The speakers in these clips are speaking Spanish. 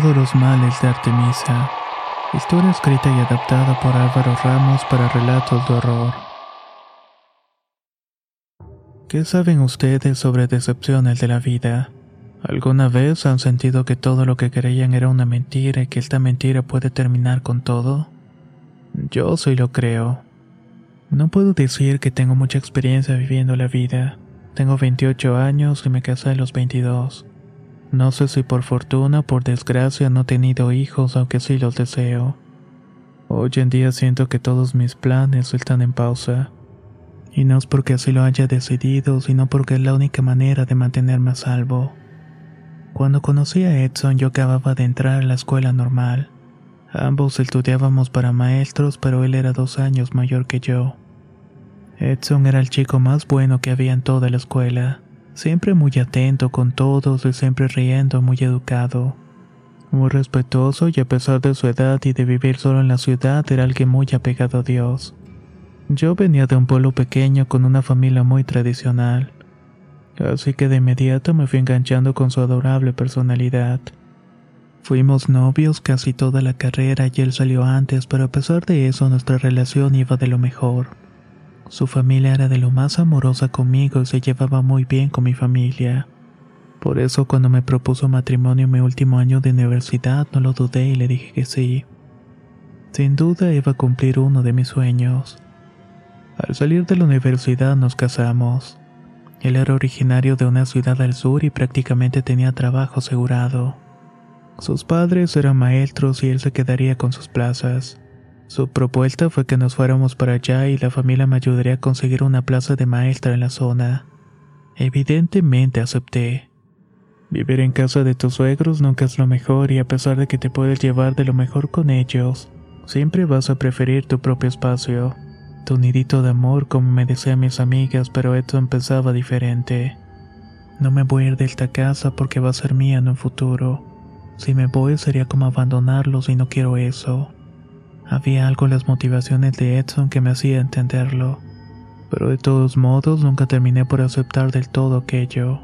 Todos los males de Artemisa. Historia escrita y adaptada por Álvaro Ramos para relatos de horror. ¿Qué saben ustedes sobre decepciones de la vida? ¿Alguna vez han sentido que todo lo que creían era una mentira y que esta mentira puede terminar con todo? Yo sí lo creo. No puedo decir que tengo mucha experiencia viviendo la vida. Tengo 28 años y me casé a los 22. No sé si por fortuna o por desgracia no he tenido hijos, aunque sí los deseo. Hoy en día siento que todos mis planes están en pausa. Y no es porque así lo haya decidido, sino porque es la única manera de mantenerme a salvo. Cuando conocí a Edson yo acababa de entrar a la escuela normal. Ambos estudiábamos para maestros, pero él era dos años mayor que yo. Edson era el chico más bueno que había en toda la escuela siempre muy atento con todos y siempre riendo, muy educado. Muy respetuoso y a pesar de su edad y de vivir solo en la ciudad era alguien muy apegado a Dios. Yo venía de un pueblo pequeño con una familia muy tradicional, así que de inmediato me fui enganchando con su adorable personalidad. Fuimos novios casi toda la carrera y él salió antes, pero a pesar de eso nuestra relación iba de lo mejor. Su familia era de lo más amorosa conmigo y se llevaba muy bien con mi familia. Por eso cuando me propuso matrimonio en mi último año de universidad no lo dudé y le dije que sí. Sin duda iba a cumplir uno de mis sueños. Al salir de la universidad nos casamos. Él era originario de una ciudad al sur y prácticamente tenía trabajo asegurado. Sus padres eran maestros y él se quedaría con sus plazas. Su propuesta fue que nos fuéramos para allá y la familia me ayudaría a conseguir una plaza de maestra en la zona. Evidentemente acepté. Vivir en casa de tus suegros nunca es lo mejor y a pesar de que te puedes llevar de lo mejor con ellos, siempre vas a preferir tu propio espacio, tu nidito de amor como me decían mis amigas, pero esto empezaba diferente. No me voy a ir de esta casa porque va a ser mía en un futuro. Si me voy sería como abandonarlos y no quiero eso. Había algo en las motivaciones de Edson que me hacía entenderlo, pero de todos modos nunca terminé por aceptar del todo aquello.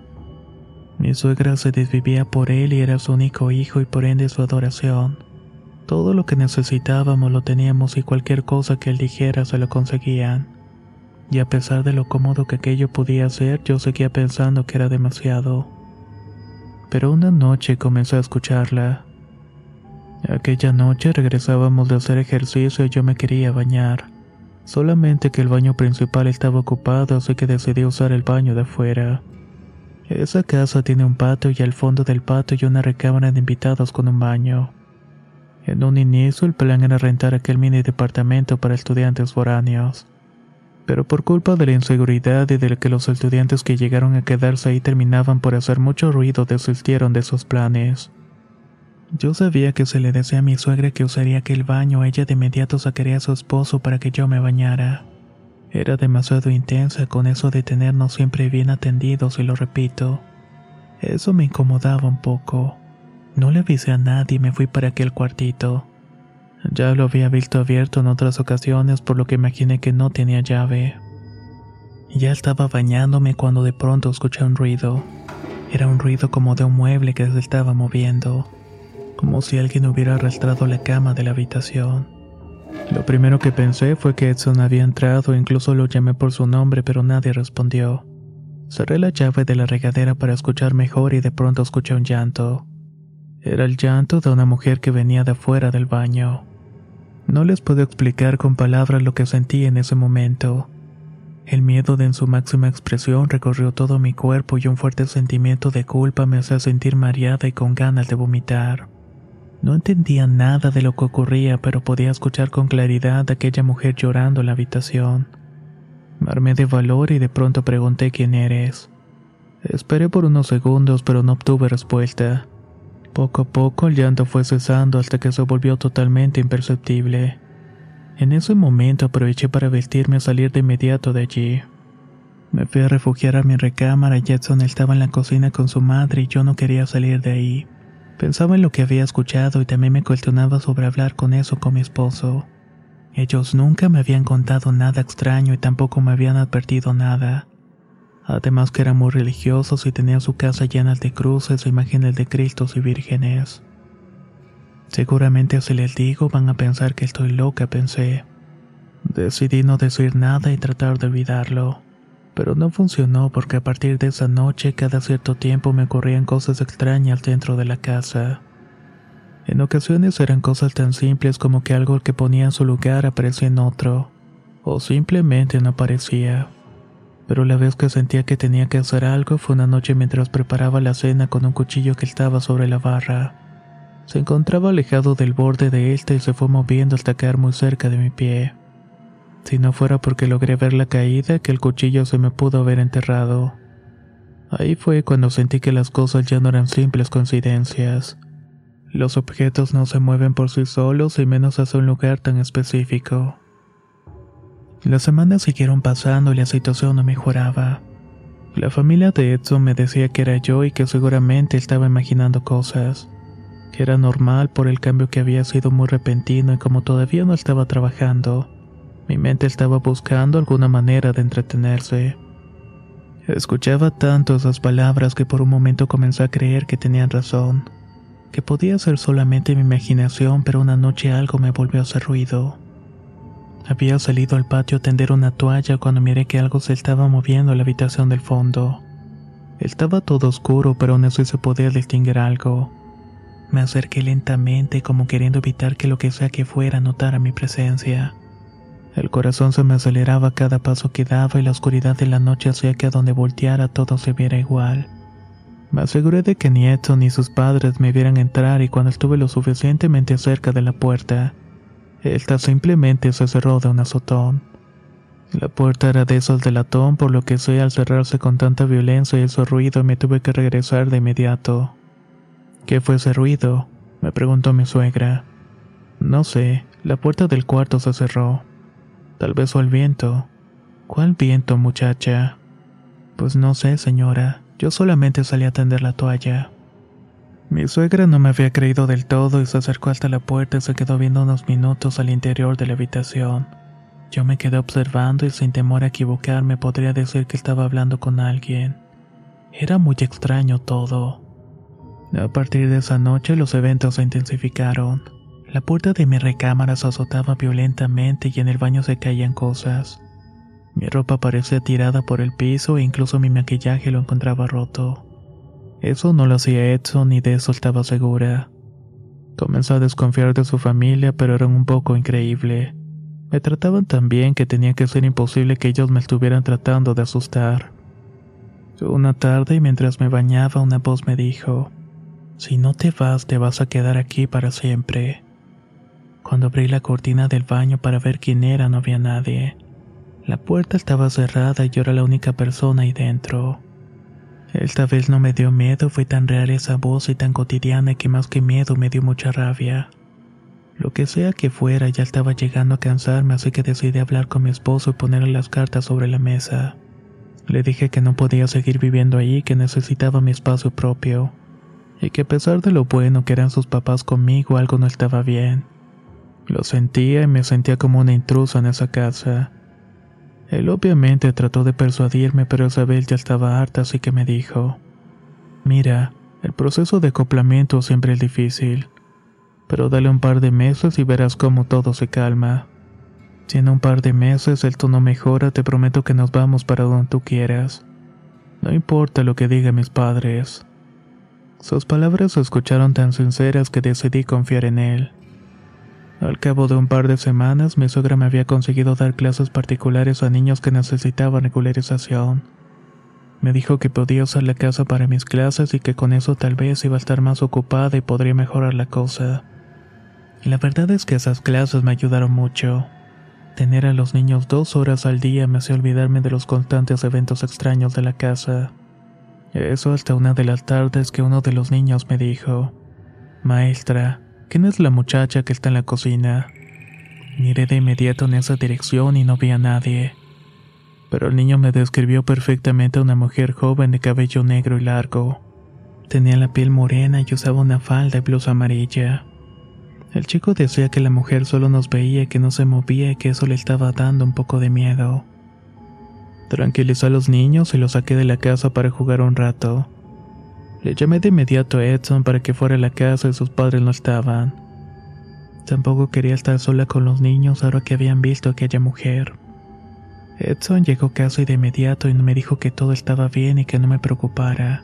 Mi suegra se desvivía por él y era su único hijo y por ende su adoración. Todo lo que necesitábamos lo teníamos y cualquier cosa que él dijera se lo conseguían. Y a pesar de lo cómodo que aquello podía ser, yo seguía pensando que era demasiado. Pero una noche comencé a escucharla. Aquella noche regresábamos de hacer ejercicio y yo me quería bañar. Solamente que el baño principal estaba ocupado, así que decidí usar el baño de afuera. Esa casa tiene un patio y al fondo del patio hay una recámara de invitados con un baño. En un inicio el plan era rentar aquel mini departamento para estudiantes foráneos. Pero por culpa de la inseguridad y de que los estudiantes que llegaron a quedarse ahí terminaban por hacer mucho ruido desistieron de sus planes. Yo sabía que se le decía a mi suegra que usaría aquel baño, ella de inmediato sacaría a su esposo para que yo me bañara. Era demasiado intensa con eso de tenernos siempre bien atendidos y lo repito. Eso me incomodaba un poco. No le avisé a nadie y me fui para aquel cuartito. Ya lo había visto abierto en otras ocasiones por lo que imaginé que no tenía llave. Ya estaba bañándome cuando de pronto escuché un ruido. Era un ruido como de un mueble que se estaba moviendo como si alguien hubiera arrastrado la cama de la habitación. Lo primero que pensé fue que Edson había entrado, incluso lo llamé por su nombre, pero nadie respondió. Cerré la llave de la regadera para escuchar mejor y de pronto escuché un llanto. Era el llanto de una mujer que venía de afuera del baño. No les puedo explicar con palabras lo que sentí en ese momento. El miedo de en su máxima expresión recorrió todo mi cuerpo y un fuerte sentimiento de culpa me hacía sentir mareada y con ganas de vomitar. No entendía nada de lo que ocurría, pero podía escuchar con claridad a aquella mujer llorando en la habitación. Me armé de valor y de pronto pregunté quién eres. Esperé por unos segundos, pero no obtuve respuesta. Poco a poco el llanto fue cesando hasta que se volvió totalmente imperceptible. En ese momento aproveché para vestirme y salir de inmediato de allí. Me fui a refugiar a mi recámara Jetson estaba en la cocina con su madre y yo no quería salir de ahí. Pensaba en lo que había escuchado y también me cuestionaba sobre hablar con eso con mi esposo. Ellos nunca me habían contado nada extraño y tampoco me habían advertido nada. Además que eran muy religiosos y tenían su casa llena de cruces e imágenes de Cristos y vírgenes. Seguramente si les digo van a pensar que estoy loca, pensé. Decidí no decir nada y tratar de olvidarlo. Pero no funcionó porque a partir de esa noche cada cierto tiempo me ocurrían cosas extrañas dentro de la casa. En ocasiones eran cosas tan simples como que algo que ponía en su lugar aparecía en otro, o simplemente no aparecía. Pero la vez que sentía que tenía que hacer algo fue una noche mientras preparaba la cena con un cuchillo que estaba sobre la barra. Se encontraba alejado del borde de este y se fue moviendo hasta caer muy cerca de mi pie. Si no fuera porque logré ver la caída, que el cuchillo se me pudo haber enterrado. Ahí fue cuando sentí que las cosas ya no eran simples coincidencias. Los objetos no se mueven por sí solos y menos hacia un lugar tan específico. Las semanas siguieron pasando y la situación no mejoraba. La familia de Edson me decía que era yo y que seguramente estaba imaginando cosas que era normal por el cambio que había sido muy repentino y como todavía no estaba trabajando, mi mente estaba buscando alguna manera de entretenerse. Escuchaba tanto esas palabras que por un momento comencé a creer que tenían razón, que podía ser solamente mi imaginación, pero una noche algo me volvió a hacer ruido. Había salido al patio a tender una toalla cuando miré que algo se estaba moviendo en la habitación del fondo. Estaba todo oscuro, pero aún así se podía distinguir algo. Me acerqué lentamente como queriendo evitar que lo que sea que fuera notara mi presencia. El corazón se me aceleraba cada paso que daba y la oscuridad de la noche hacía que a donde volteara todo se viera igual. Me aseguré de que ni Edson ni sus padres me vieran entrar y cuando estuve lo suficientemente cerca de la puerta, esta simplemente se cerró de un azotón. La puerta era de esos de latón, por lo que sé al cerrarse con tanta violencia y ese ruido me tuve que regresar de inmediato. ¿Qué fue ese ruido? me preguntó mi suegra. No sé, la puerta del cuarto se cerró. Tal vez fue el viento. ¿Cuál viento, muchacha? Pues no sé, señora. Yo solamente salí a tender la toalla. Mi suegra no me había creído del todo y se acercó hasta la puerta y se quedó viendo unos minutos al interior de la habitación. Yo me quedé observando y sin temor a equivocarme podría decir que estaba hablando con alguien. Era muy extraño todo. A partir de esa noche los eventos se intensificaron. La puerta de mi recámara se azotaba violentamente y en el baño se caían cosas. Mi ropa parecía tirada por el piso e incluso mi maquillaje lo encontraba roto. Eso no lo hacía Edson ni de eso estaba segura. Comenzó a desconfiar de su familia, pero eran un poco increíble. Me trataban tan bien que tenía que ser imposible que ellos me estuvieran tratando de asustar. Una tarde, mientras me bañaba, una voz me dijo, si no te vas, te vas a quedar aquí para siempre. Cuando abrí la cortina del baño para ver quién era, no había nadie. La puerta estaba cerrada y yo era la única persona ahí dentro. Esta vez no me dio miedo, fue tan real esa voz y tan cotidiana que más que miedo me dio mucha rabia. Lo que sea que fuera, ya estaba llegando a cansarme, así que decidí hablar con mi esposo y ponerle las cartas sobre la mesa. Le dije que no podía seguir viviendo ahí, que necesitaba mi espacio propio y que a pesar de lo bueno que eran sus papás conmigo, algo no estaba bien. Lo sentía y me sentía como una intrusa en esa casa. Él obviamente trató de persuadirme, pero Isabel ya estaba harta, así que me dijo, Mira, el proceso de acoplamiento siempre es difícil, pero dale un par de meses y verás cómo todo se calma. Si en un par de meses el tono mejora, te prometo que nos vamos para donde tú quieras. No importa lo que digan mis padres. Sus palabras se escucharon tan sinceras que decidí confiar en él. Al cabo de un par de semanas, mi suegra me había conseguido dar clases particulares a niños que necesitaban regularización. Me dijo que podía usar la casa para mis clases y que con eso tal vez iba a estar más ocupada y podría mejorar la cosa. La verdad es que esas clases me ayudaron mucho. Tener a los niños dos horas al día me hacía olvidarme de los constantes eventos extraños de la casa. Eso hasta una de las tardes que uno de los niños me dijo, Maestra, ¿quién es la muchacha que está en la cocina? Miré de inmediato en esa dirección y no vi a nadie pero el niño me describió perfectamente a una mujer joven de cabello negro y largo. Tenía la piel morena y usaba una falda y blusa amarilla. El chico decía que la mujer solo nos veía y que no se movía y que eso le estaba dando un poco de miedo. Tranquilizó a los niños y los saqué de la casa para jugar un rato. Le llamé de inmediato a Edson para que fuera a la casa y sus padres no estaban. Tampoco quería estar sola con los niños ahora que habían visto a aquella mujer. Edson llegó casi de inmediato y me dijo que todo estaba bien y que no me preocupara,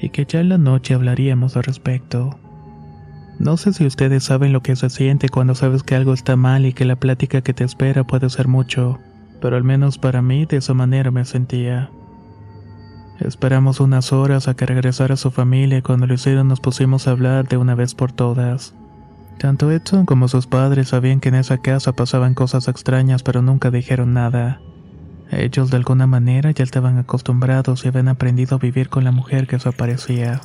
y que ya en la noche hablaríamos al respecto. No sé si ustedes saben lo que se siente cuando sabes que algo está mal y que la plática que te espera puede ser mucho, pero al menos para mí de esa manera me sentía. Esperamos unas horas a que regresara su familia y cuando lo hicieron nos pusimos a hablar de una vez por todas. Tanto Edson como sus padres sabían que en esa casa pasaban cosas extrañas pero nunca dijeron nada. Ellos de alguna manera ya estaban acostumbrados y habían aprendido a vivir con la mujer que aparecía.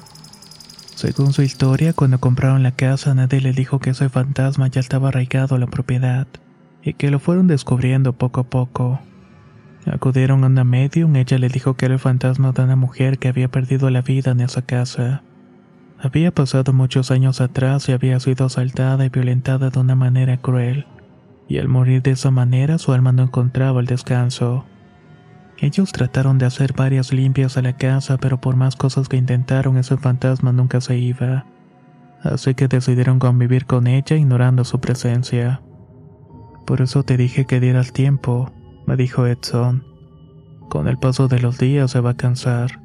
Según su historia, cuando compraron la casa nadie le dijo que ese fantasma ya estaba arraigado a la propiedad, y que lo fueron descubriendo poco a poco. Acudieron a una medium, ella le dijo que era el fantasma de una mujer que había perdido la vida en esa casa. Había pasado muchos años atrás y había sido asaltada y violentada de una manera cruel, y al morir de esa manera su alma no encontraba el descanso. Ellos trataron de hacer varias limpias a la casa, pero por más cosas que intentaron, ese fantasma nunca se iba. Así que decidieron convivir con ella ignorando su presencia. Por eso te dije que dieras tiempo, me dijo Edson. Con el paso de los días se va a cansar.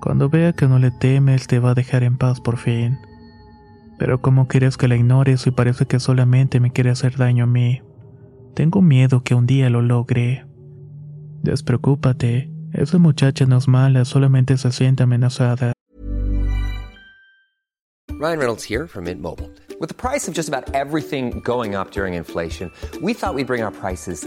Cuando vea que no le temes, te va a dejar en paz por fin. Pero ¿cómo quieres que la ignores si parece que solamente me quiere hacer daño a mí? Tengo miedo que un día lo logre. Despreocúpate, esa muchacha no es mala, solamente se siente amenazada. Ryan Reynolds here from Mint Mobile. With the price of just about everything going up during inflation, we thought we'd bring our prices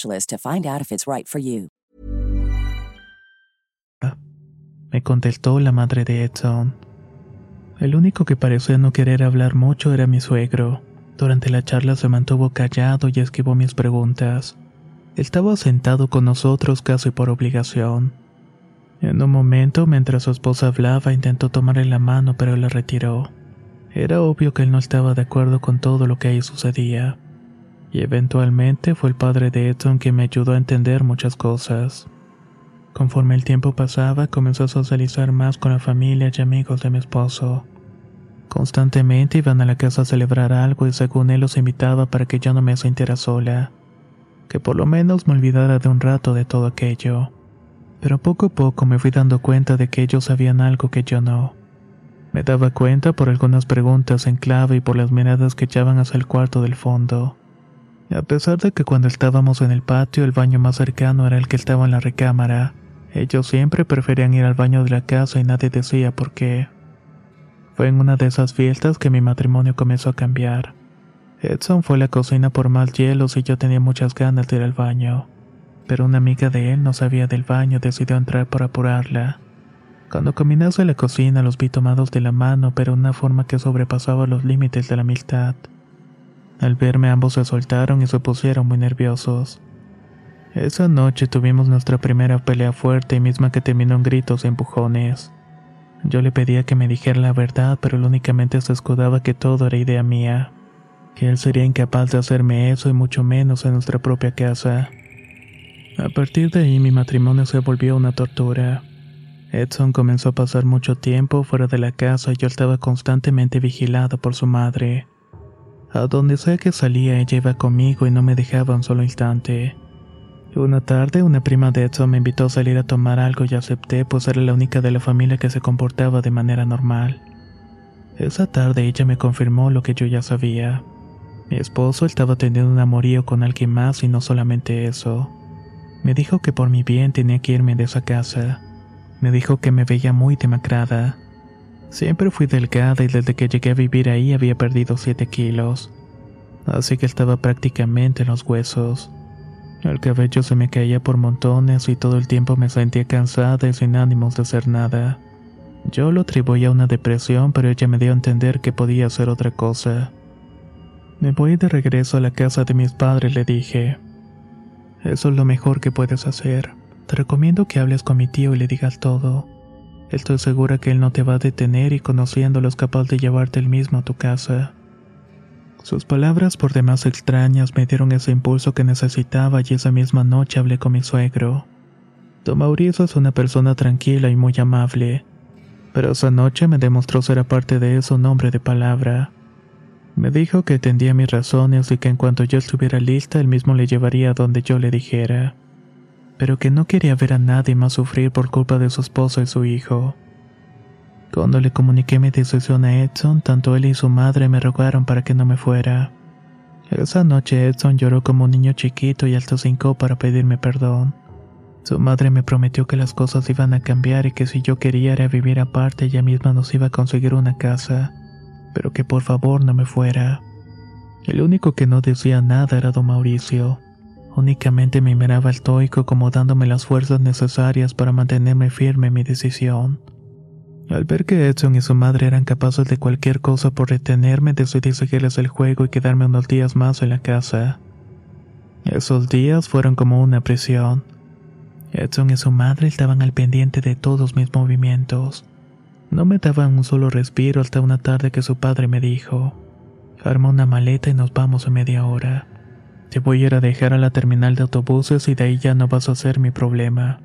to find out if it's right for you. Me contestó la madre de Edson. El único que parecía no querer hablar mucho era mi suegro. Durante la charla se mantuvo callado y esquivó mis preguntas. Estaba sentado con nosotros casi por obligación. En un momento, mientras su esposa hablaba, intentó tomarle la mano, pero la retiró. Era obvio que él no estaba de acuerdo con todo lo que ahí sucedía. Y eventualmente fue el padre de Edson quien me ayudó a entender muchas cosas. Conforme el tiempo pasaba, comenzó a socializar más con la familia y amigos de mi esposo. Constantemente iban a la casa a celebrar algo y según él los invitaba para que yo no me sintiera sola, que por lo menos me olvidara de un rato de todo aquello. Pero poco a poco me fui dando cuenta de que ellos sabían algo que yo no. Me daba cuenta por algunas preguntas en clave y por las miradas que echaban hacia el cuarto del fondo. A pesar de que cuando estábamos en el patio el baño más cercano era el que estaba en la recámara, ellos siempre preferían ir al baño de la casa y nadie decía por qué. Fue en una de esas fiestas que mi matrimonio comenzó a cambiar. Edson fue a la cocina por más hielos y yo tenía muchas ganas de ir al baño. Pero una amiga de él no sabía del baño y decidió entrar para apurarla. Cuando caminase a la cocina los vi tomados de la mano, pero de una forma que sobrepasaba los límites de la amistad. Al verme ambos se soltaron y se pusieron muy nerviosos. Esa noche tuvimos nuestra primera pelea fuerte y misma que terminó en gritos y empujones. Yo le pedía que me dijera la verdad, pero él únicamente se escudaba que todo era idea mía, que él sería incapaz de hacerme eso y mucho menos en nuestra propia casa. A partir de ahí mi matrimonio se volvió una tortura. Edson comenzó a pasar mucho tiempo fuera de la casa y yo estaba constantemente vigilado por su madre. A donde sea que salía, ella iba conmigo y no me dejaba un solo instante. Una tarde, una prima de Edson me invitó a salir a tomar algo y acepté, pues era la única de la familia que se comportaba de manera normal. Esa tarde ella me confirmó lo que yo ya sabía. Mi esposo estaba teniendo un amorío con alguien más y no solamente eso. Me dijo que por mi bien tenía que irme de esa casa. Me dijo que me veía muy demacrada Siempre fui delgada y desde que llegué a vivir ahí había perdido 7 kilos. Así que estaba prácticamente en los huesos. El cabello se me caía por montones y todo el tiempo me sentía cansada y sin ánimos de hacer nada. Yo lo atribuía a una depresión, pero ella me dio a entender que podía hacer otra cosa. Me voy de regreso a la casa de mis padres, le dije. Eso es lo mejor que puedes hacer. Te recomiendo que hables con mi tío y le digas todo. Estoy segura que él no te va a detener y conociéndolo es capaz de llevarte él mismo a tu casa. Sus palabras por demás extrañas me dieron ese impulso que necesitaba y esa misma noche hablé con mi suegro. Don Mauricio es una persona tranquila y muy amable, pero esa noche me demostró ser aparte de eso un hombre de palabra. Me dijo que entendía mis razones y que en cuanto yo estuviera lista él mismo le llevaría a donde yo le dijera pero que no quería ver a nadie más sufrir por culpa de su esposo y su hijo. Cuando le comuniqué mi decisión a Edson, tanto él y su madre me rogaron para que no me fuera. Esa noche Edson lloró como un niño chiquito y alto cinco para pedirme perdón. Su madre me prometió que las cosas iban a cambiar y que si yo quería era vivir aparte ella misma nos iba a conseguir una casa, pero que por favor no me fuera. El único que no decía nada era don Mauricio. Únicamente me miraba estoico como dándome las fuerzas necesarias para mantenerme firme en mi decisión. Al ver que Edson y su madre eran capaces de cualquier cosa por retenerme, decidí seguirles el juego y quedarme unos días más en la casa. Esos días fueron como una prisión. Edson y su madre estaban al pendiente de todos mis movimientos. No me daban un solo respiro hasta una tarde que su padre me dijo, arma una maleta y nos vamos en media hora. Te voy a ir a dejar a la terminal de autobuses y de ahí ya no vas a ser mi problema.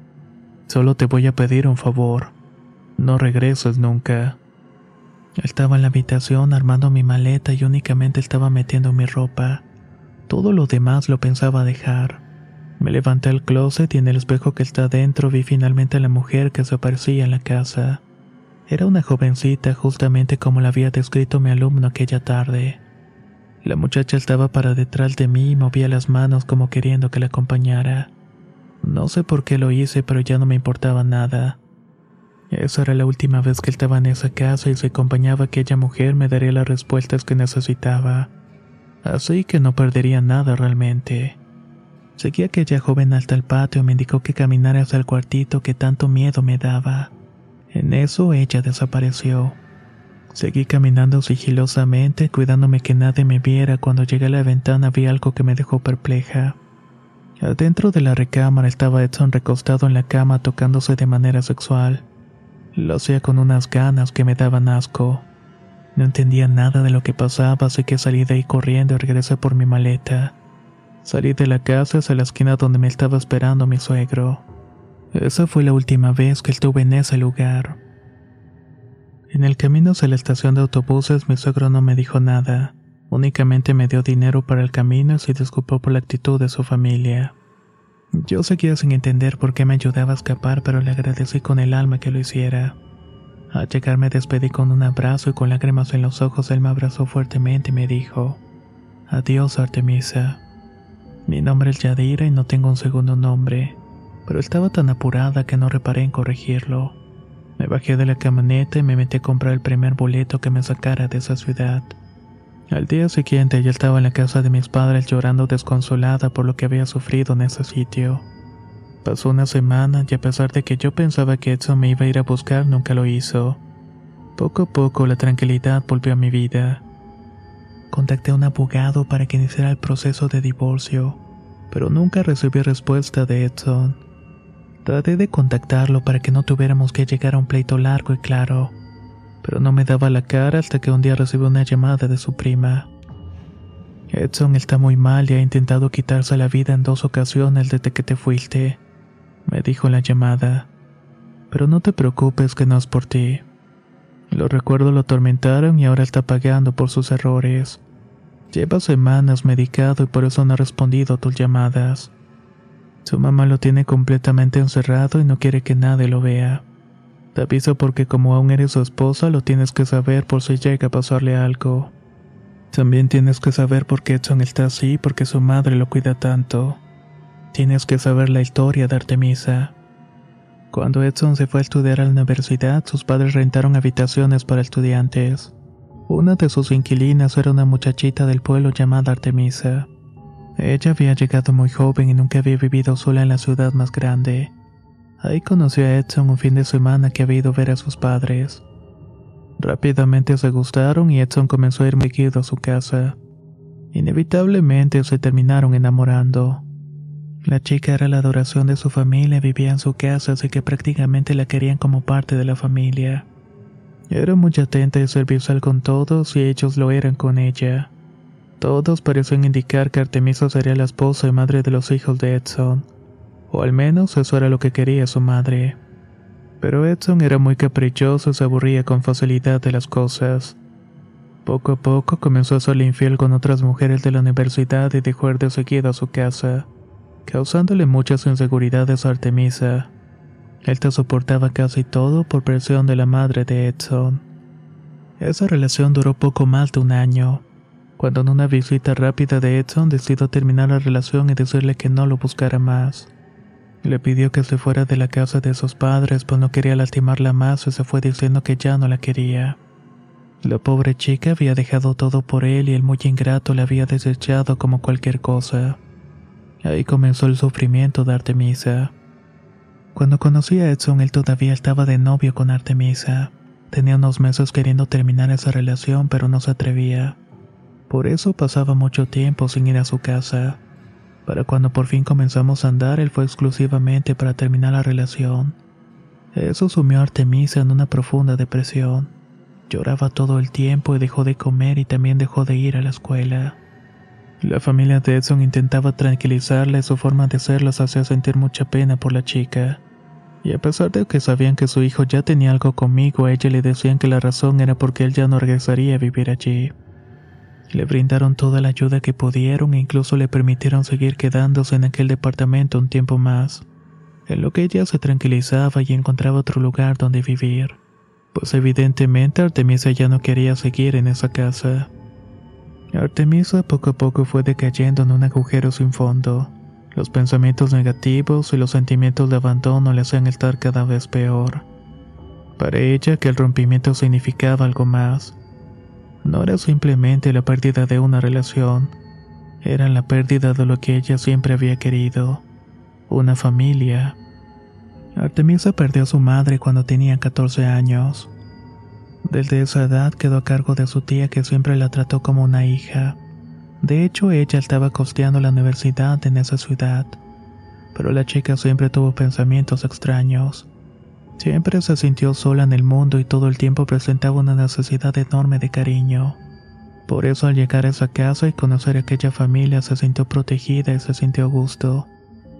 Solo te voy a pedir un favor. No regreses nunca. Estaba en la habitación armando mi maleta y únicamente estaba metiendo mi ropa. Todo lo demás lo pensaba dejar. Me levanté al closet y en el espejo que está dentro vi finalmente a la mujer que se aparecía en la casa. Era una jovencita justamente como la había descrito mi alumno aquella tarde. La muchacha estaba para detrás de mí y movía las manos como queriendo que la acompañara. No sé por qué lo hice, pero ya no me importaba nada. Esa era la última vez que estaba en esa casa y si acompañaba a aquella mujer me daría las respuestas que necesitaba. Así que no perdería nada realmente. Seguí a aquella joven hasta el patio y me indicó que caminara hacia el cuartito que tanto miedo me daba. En eso ella desapareció. Seguí caminando sigilosamente, cuidándome que nadie me viera. Cuando llegué a la ventana vi algo que me dejó perpleja. Adentro de la recámara estaba Edson recostado en la cama tocándose de manera sexual. Lo hacía con unas ganas que me daban asco. No entendía nada de lo que pasaba, así que salí de ahí corriendo y regresé por mi maleta. Salí de la casa hacia la esquina donde me estaba esperando mi suegro. Esa fue la última vez que estuve en ese lugar. En el camino hacia la estación de autobuses mi suegro no me dijo nada, únicamente me dio dinero para el camino y se disculpó por la actitud de su familia. Yo seguía sin entender por qué me ayudaba a escapar, pero le agradecí con el alma que lo hiciera. Al llegar me despedí con un abrazo y con lágrimas en los ojos él me abrazó fuertemente y me dijo, Adiós Artemisa. Mi nombre es Yadira y no tengo un segundo nombre, pero estaba tan apurada que no reparé en corregirlo. Me bajé de la camioneta y me metí a comprar el primer boleto que me sacara de esa ciudad. Al día siguiente ya estaba en la casa de mis padres llorando desconsolada por lo que había sufrido en ese sitio. Pasó una semana y a pesar de que yo pensaba que Edson me iba a ir a buscar, nunca lo hizo. Poco a poco la tranquilidad volvió a mi vida. Contacté a un abogado para que iniciara el proceso de divorcio, pero nunca recibí respuesta de Edson. Traté de contactarlo para que no tuviéramos que llegar a un pleito largo y claro pero no me daba la cara hasta que un día recibí una llamada de su prima. Edson está muy mal y ha intentado quitarse la vida en dos ocasiones desde que te fuiste, me dijo la llamada. Pero no te preocupes que no es por ti. Los recuerdos lo atormentaron y ahora está pagando por sus errores. Lleva semanas medicado y por eso no ha respondido a tus llamadas. Su mamá lo tiene completamente encerrado y no quiere que nadie lo vea. Te aviso porque como aún eres su esposa, lo tienes que saber por si llega a pasarle algo. También tienes que saber por qué Edson está así y porque su madre lo cuida tanto. Tienes que saber la historia de Artemisa. Cuando Edson se fue a estudiar a la universidad, sus padres rentaron habitaciones para estudiantes. Una de sus inquilinas era una muchachita del pueblo llamada Artemisa. Ella había llegado muy joven y nunca había vivido sola en la ciudad más grande. Ahí conoció a Edson un fin de semana que había ido a ver a sus padres. Rápidamente se gustaron y Edson comenzó a ir seguido a su casa. Inevitablemente se terminaron enamorando. La chica era la adoración de su familia, vivía en su casa, así que prácticamente la querían como parte de la familia. Era muy atenta y servicial con todos y ellos lo eran con ella. Todos parecían indicar que Artemisa sería la esposa y madre de los hijos de Edson o al menos eso era lo que quería su madre. Pero Edson era muy caprichoso y se aburría con facilidad de las cosas. Poco a poco comenzó a ser infiel con otras mujeres de la universidad y dejó ir de seguida a su casa, causándole muchas inseguridades a Artemisa. Él te soportaba casi todo por presión de la madre de Edson. Esa relación duró poco más de un año, cuando en una visita rápida de Edson decidió terminar la relación y decirle que no lo buscara más. Le pidió que se fuera de la casa de sus padres, pues no quería lastimarla más y se fue diciendo que ya no la quería. La pobre chica había dejado todo por él y el muy ingrato la había desechado como cualquier cosa. Ahí comenzó el sufrimiento de Artemisa. Cuando conocí a Edson, él todavía estaba de novio con Artemisa. Tenía unos meses queriendo terminar esa relación, pero no se atrevía. Por eso pasaba mucho tiempo sin ir a su casa. Para cuando por fin comenzamos a andar, él fue exclusivamente para terminar la relación. Eso sumió a Artemisa en una profunda depresión. Lloraba todo el tiempo y dejó de comer y también dejó de ir a la escuela. La familia de Edson intentaba tranquilizarla y su forma de ser los hacía sentir mucha pena por la chica. Y a pesar de que sabían que su hijo ya tenía algo conmigo, a ella le decían que la razón era porque él ya no regresaría a vivir allí. Le brindaron toda la ayuda que pudieron e incluso le permitieron seguir quedándose en aquel departamento un tiempo más, en lo que ella se tranquilizaba y encontraba otro lugar donde vivir, pues evidentemente Artemisa ya no quería seguir en esa casa. Artemisa poco a poco fue decayendo en un agujero sin fondo. Los pensamientos negativos y los sentimientos de abandono le hacían estar cada vez peor. Para ella que el rompimiento significaba algo más, no era simplemente la pérdida de una relación, era la pérdida de lo que ella siempre había querido, una familia. Artemisa perdió a su madre cuando tenía 14 años. Desde esa edad quedó a cargo de su tía que siempre la trató como una hija. De hecho, ella estaba costeando la universidad en esa ciudad, pero la chica siempre tuvo pensamientos extraños. Siempre se sintió sola en el mundo y todo el tiempo presentaba una necesidad enorme de cariño. Por eso al llegar a esa casa y conocer a aquella familia se sintió protegida y se sintió a gusto.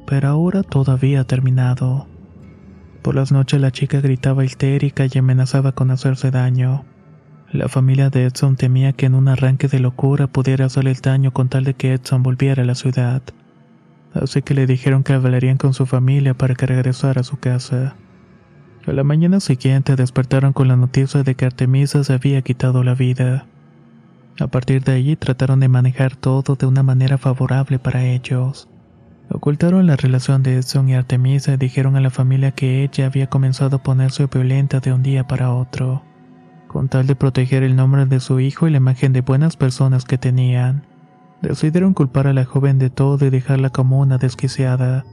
Pero ahora todo había terminado. Por las noches la chica gritaba histérica y amenazaba con hacerse daño. La familia de Edson temía que en un arranque de locura pudiera hacerle el daño con tal de que Edson volviera a la ciudad. así que le dijeron que hablarían con su familia para que regresara a su casa. A la mañana siguiente despertaron con la noticia de que Artemisa se había quitado la vida. A partir de allí trataron de manejar todo de una manera favorable para ellos. Ocultaron la relación de Edson y Artemisa y dijeron a la familia que ella había comenzado a ponerse violenta de un día para otro, con tal de proteger el nombre de su hijo y la imagen de buenas personas que tenían. Decidieron culpar a la joven de todo y dejarla como una desquiciada.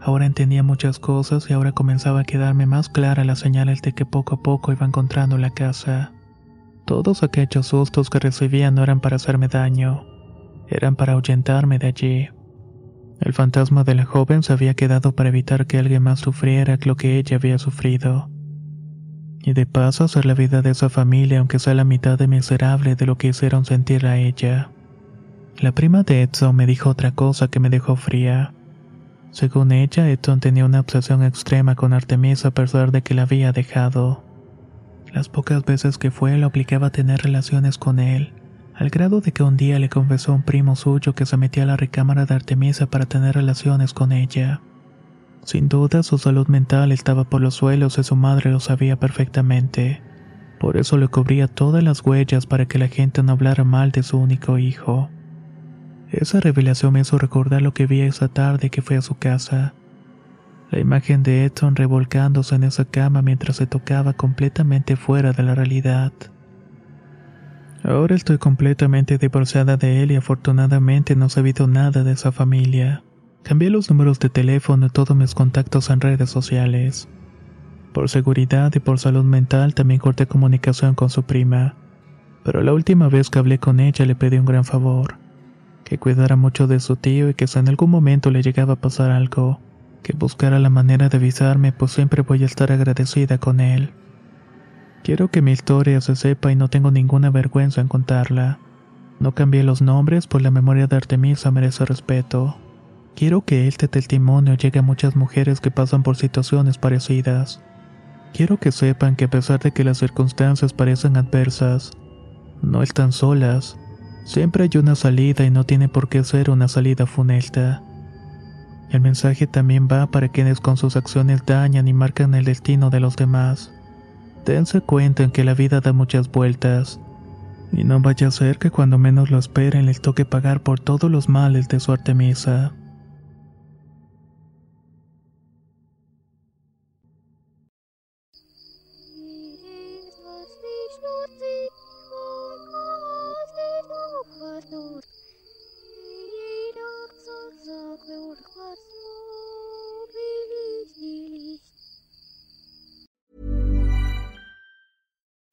Ahora entendía muchas cosas y ahora comenzaba a quedarme más clara la señal de que poco a poco iba encontrando la casa. Todos aquellos sustos que recibía no eran para hacerme daño, eran para ahuyentarme de allí. El fantasma de la joven se había quedado para evitar que alguien más sufriera lo que ella había sufrido. Y de paso hacer la vida de esa familia aunque sea la mitad de miserable de lo que hicieron sentir a ella. La prima de Edson me dijo otra cosa que me dejó fría. Según ella, Edson tenía una obsesión extrema con Artemisa a pesar de que la había dejado. Las pocas veces que fue lo obligaba a tener relaciones con él, al grado de que un día le confesó a un primo suyo que se metía a la recámara de Artemisa para tener relaciones con ella. Sin duda su salud mental estaba por los suelos y su madre lo sabía perfectamente. Por eso le cubría todas las huellas para que la gente no hablara mal de su único hijo. Esa revelación me hizo recordar lo que vi esa tarde que fui a su casa. La imagen de Edson revolcándose en esa cama mientras se tocaba completamente fuera de la realidad. Ahora estoy completamente divorciada de él y afortunadamente no he sabido nada de esa familia. Cambié los números de teléfono y todos mis contactos en redes sociales. Por seguridad y por salud mental también corté comunicación con su prima. Pero la última vez que hablé con ella le pedí un gran favor. Que cuidara mucho de su tío y que si en algún momento le llegaba a pasar algo, que buscara la manera de avisarme pues siempre voy a estar agradecida con él. Quiero que mi historia se sepa y no tengo ninguna vergüenza en contarla. No cambié los nombres, pues la memoria de Artemisa merece respeto. Quiero que este testimonio llegue a muchas mujeres que pasan por situaciones parecidas. Quiero que sepan que a pesar de que las circunstancias parecen adversas, no están solas. Siempre hay una salida y no tiene por qué ser una salida funesta. El mensaje también va para quienes con sus acciones dañan y marcan el destino de los demás. Dense cuenta en que la vida da muchas vueltas. Y no vaya a ser que cuando menos lo esperen les toque pagar por todos los males de su Artemisa.